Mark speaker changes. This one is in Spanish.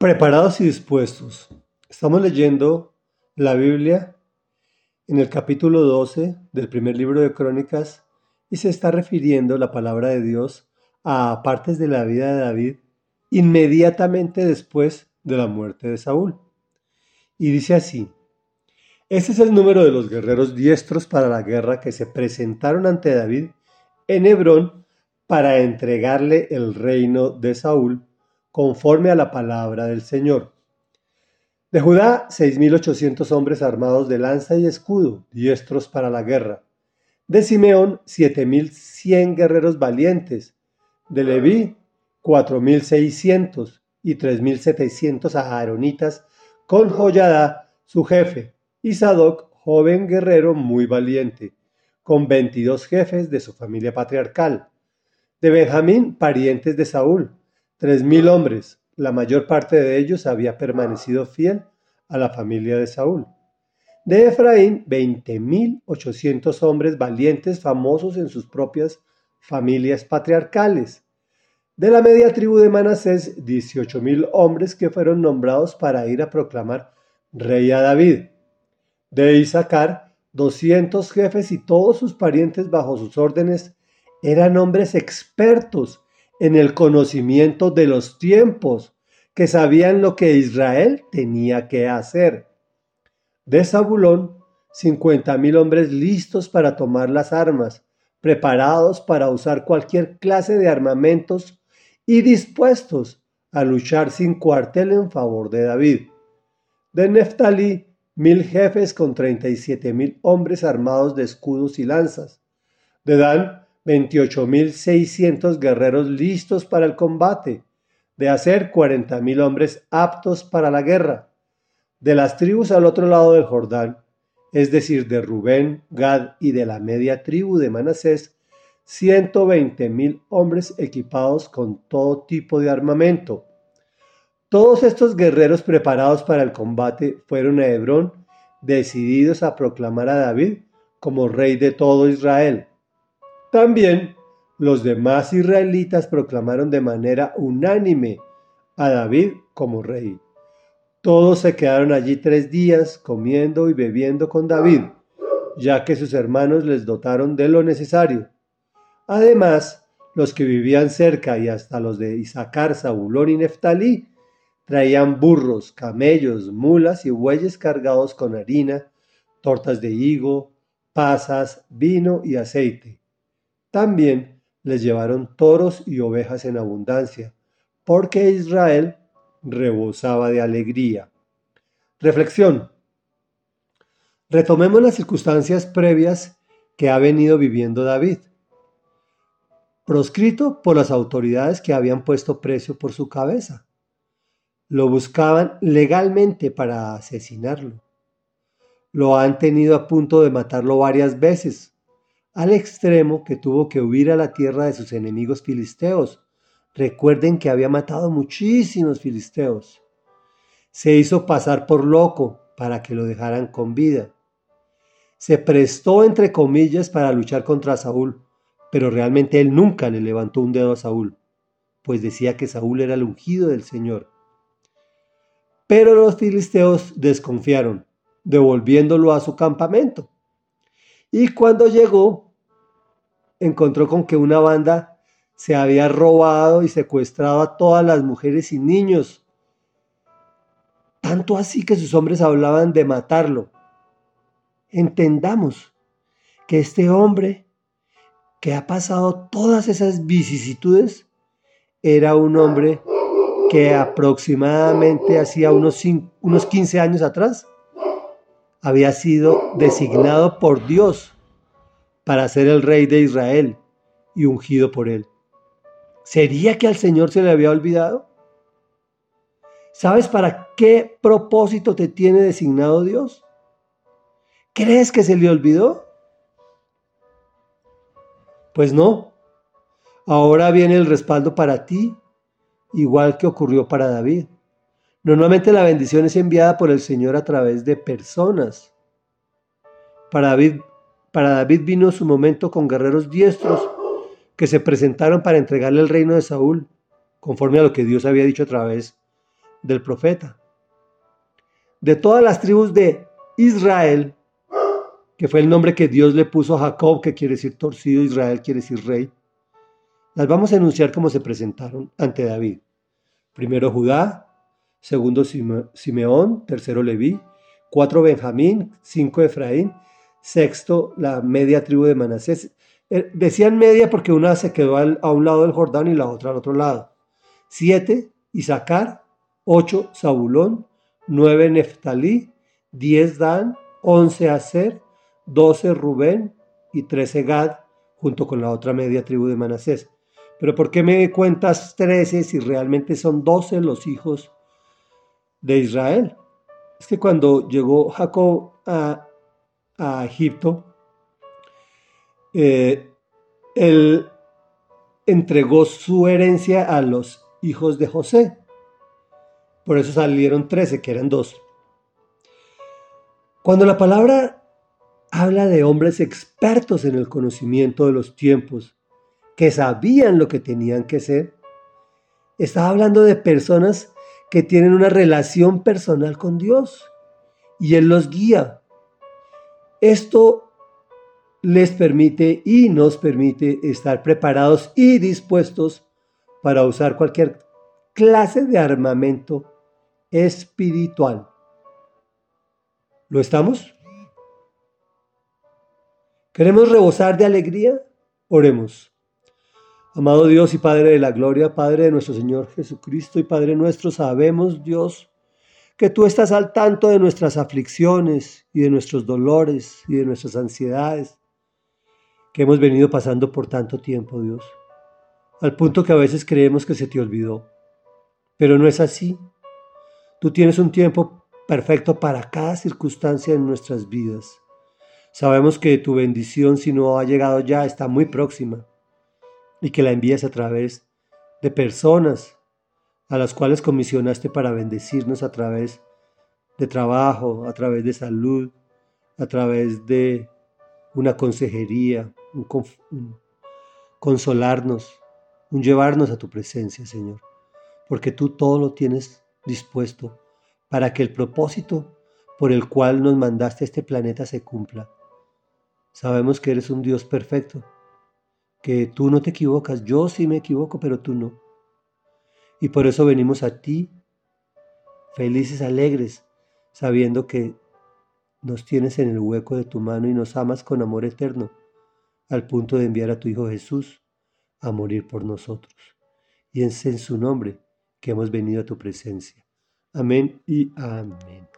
Speaker 1: Preparados y dispuestos. Estamos leyendo la Biblia en el capítulo 12 del primer libro de Crónicas y se está refiriendo la palabra de Dios a partes de la vida de David inmediatamente después de la muerte de Saúl. Y dice así, ese es el número de los guerreros diestros para la guerra que se presentaron ante David en Hebrón para entregarle el reino de Saúl conforme a la palabra del Señor. De Judá, 6.800 hombres armados de lanza y escudo, diestros para la guerra. De Simeón, 7.100 guerreros valientes. De Leví, 4.600 y 3.700 aaronitas, con Joyada, su jefe, y Sadoc, joven guerrero muy valiente, con 22 jefes de su familia patriarcal. De Benjamín, parientes de Saúl, Tres mil hombres, la mayor parte de ellos había permanecido fiel a la familia de Saúl. De Efraín, veinte mil ochocientos hombres valientes famosos en sus propias familias patriarcales. De la media tribu de Manasés, dieciocho mil hombres que fueron nombrados para ir a proclamar rey a David. De Isaacar, doscientos jefes y todos sus parientes bajo sus órdenes eran hombres expertos en el conocimiento de los tiempos, que sabían lo que Israel tenía que hacer. De Zabulón, cincuenta mil hombres listos para tomar las armas, preparados para usar cualquier clase de armamentos y dispuestos a luchar sin cuartel en favor de David. De Neftalí, mil jefes con treinta y siete mil hombres armados de escudos y lanzas. De Dan, 28.600 guerreros listos para el combate, de hacer 40.000 hombres aptos para la guerra. De las tribus al otro lado del Jordán, es decir, de Rubén, Gad y de la media tribu de Manasés, 120.000 hombres equipados con todo tipo de armamento. Todos estos guerreros preparados para el combate fueron a Hebrón, decididos a proclamar a David como rey de todo Israel. También los demás israelitas proclamaron de manera unánime a David como rey. Todos se quedaron allí tres días comiendo y bebiendo con David, ya que sus hermanos les dotaron de lo necesario. Además, los que vivían cerca y hasta los de Isaacar, Zabulón y Neftalí traían burros, camellos, mulas y bueyes cargados con harina, tortas de higo, pasas, vino y aceite. También les llevaron toros y ovejas en abundancia, porque Israel rebosaba de alegría. Reflexión. Retomemos las circunstancias previas que ha venido viviendo David. Proscrito por las autoridades que habían puesto precio por su cabeza. Lo buscaban legalmente para asesinarlo. Lo han tenido a punto de matarlo varias veces, al extremo que tuvo que huir a la tierra de sus enemigos filisteos. Recuerden que había matado muchísimos filisteos. Se hizo pasar por loco para que lo dejaran con vida. Se prestó, entre comillas, para luchar contra Saúl, pero realmente él nunca le levantó un dedo a Saúl, pues decía que Saúl era el ungido del Señor. Pero los filisteos desconfiaron, devolviéndolo a su campamento. Y cuando llegó, encontró con que una banda se había robado y secuestrado a todas las mujeres y niños. Tanto así que sus hombres hablaban de matarlo. Entendamos que este hombre que ha pasado todas esas vicisitudes era un hombre que aproximadamente hacía unos, unos 15 años atrás había sido designado por Dios para ser el rey de Israel y ungido por él. ¿Sería que al Señor se le había olvidado? ¿Sabes para qué propósito te tiene designado Dios? ¿Crees que se le olvidó? Pues no. Ahora viene el respaldo para ti, igual que ocurrió para David. Normalmente la bendición es enviada por el Señor a través de personas. Para David para David vino su momento con guerreros diestros que se presentaron para entregarle el reino de Saúl, conforme a lo que Dios había dicho a través del profeta. De todas las tribus de Israel, que fue el nombre que Dios le puso a Jacob, que quiere decir torcido, Israel quiere decir rey, las vamos a enunciar como se presentaron ante David. Primero Judá, segundo Simeón, tercero Leví, cuatro Benjamín, cinco Efraín, sexto la media tribu de Manasés. Eh, decían media porque una se quedó a un lado del Jordán y la otra al otro lado. Siete Isaacar, ocho Zabulón, nueve Neftalí, diez Dan, once Aser, doce Rubén y trece Gad, junto con la otra media tribu de Manasés. Pero ¿por qué me cuentas 13 si realmente son 12 los hijos de Israel? Es que cuando llegó Jacob a, Egipto, eh, él entregó su herencia a los hijos de José. Por eso salieron 13, que eran dos. Cuando la palabra habla de hombres expertos en el conocimiento de los tiempos, que sabían lo que tenían que ser. Estaba hablando de personas que tienen una relación personal con Dios y Él los guía. Esto les permite y nos permite estar preparados y dispuestos para usar cualquier clase de armamento espiritual. ¿Lo estamos? ¿Queremos rebosar de alegría? Oremos. Amado Dios y Padre de la Gloria, Padre de nuestro Señor Jesucristo y Padre nuestro, sabemos, Dios, que tú estás al tanto de nuestras aflicciones y de nuestros dolores y de nuestras ansiedades que hemos venido pasando por tanto tiempo, Dios, al punto que a veces creemos que se te olvidó. Pero no es así. Tú tienes un tiempo perfecto para cada circunstancia en nuestras vidas. Sabemos que tu bendición, si no ha llegado ya, está muy próxima y que la envías a través de personas a las cuales comisionaste para bendecirnos a través de trabajo, a través de salud, a través de una consejería, un, consolarnos, un llevarnos a tu presencia, Señor, porque tú todo lo tienes dispuesto para que el propósito por el cual nos mandaste a este planeta se cumpla. Sabemos que eres un Dios perfecto que tú no te equivocas, yo sí me equivoco, pero tú no. Y por eso venimos a ti, felices, alegres, sabiendo que nos tienes en el hueco de tu mano y nos amas con amor eterno, al punto de enviar a tu Hijo Jesús a morir por nosotros. Y es en su nombre que hemos venido a tu presencia. Amén y amén.